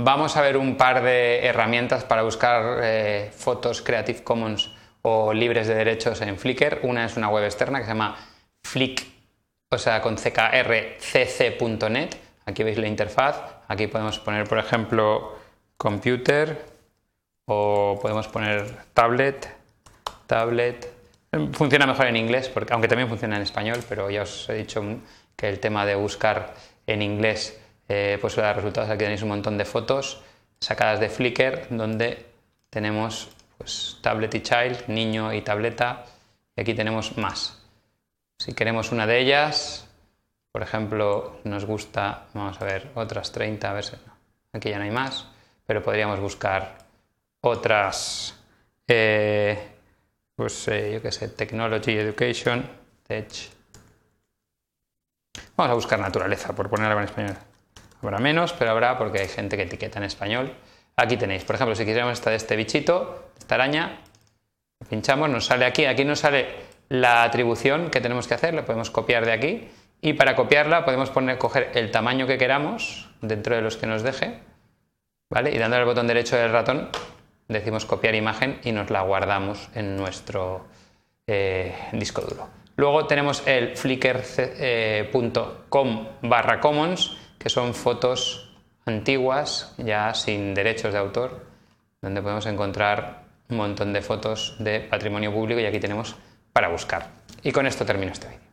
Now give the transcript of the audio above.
Vamos a ver un par de herramientas para buscar eh, fotos Creative Commons o libres de derechos en Flickr. Una es una web externa que se llama Flick, o sea, con ckrcc.net. Aquí veis la interfaz. Aquí podemos poner, por ejemplo, computer o podemos poner tablet, tablet. Funciona mejor en inglés, porque, aunque también funciona en español, pero ya os he dicho que el tema de buscar en inglés eh, pues da resultados. Aquí tenéis un montón de fotos sacadas de Flickr donde tenemos pues, tablet y child, niño y tableta, y aquí tenemos más. Si queremos una de ellas, por ejemplo, nos gusta, vamos a ver, otras 30, a ver si aquí ya no hay más, pero podríamos buscar otras, eh, pues eh, yo qué sé, Technology Education, Tech. Vamos a buscar naturaleza, por poner algo en español. Habrá menos, pero habrá porque hay gente que etiqueta en español. Aquí tenéis, por ejemplo, si quisiéramos esta de este bichito, esta araña, pinchamos, nos sale aquí, aquí nos sale la atribución que tenemos que hacer, la podemos copiar de aquí y para copiarla podemos poner, coger el tamaño que queramos dentro de los que nos deje, ¿vale? Y dándole al botón derecho del ratón decimos copiar imagen y nos la guardamos en nuestro eh, disco duro. Luego tenemos el flickr.com barra commons, que son fotos antiguas, ya sin derechos de autor, donde podemos encontrar un montón de fotos de patrimonio público y aquí tenemos para buscar. Y con esto termino este vídeo.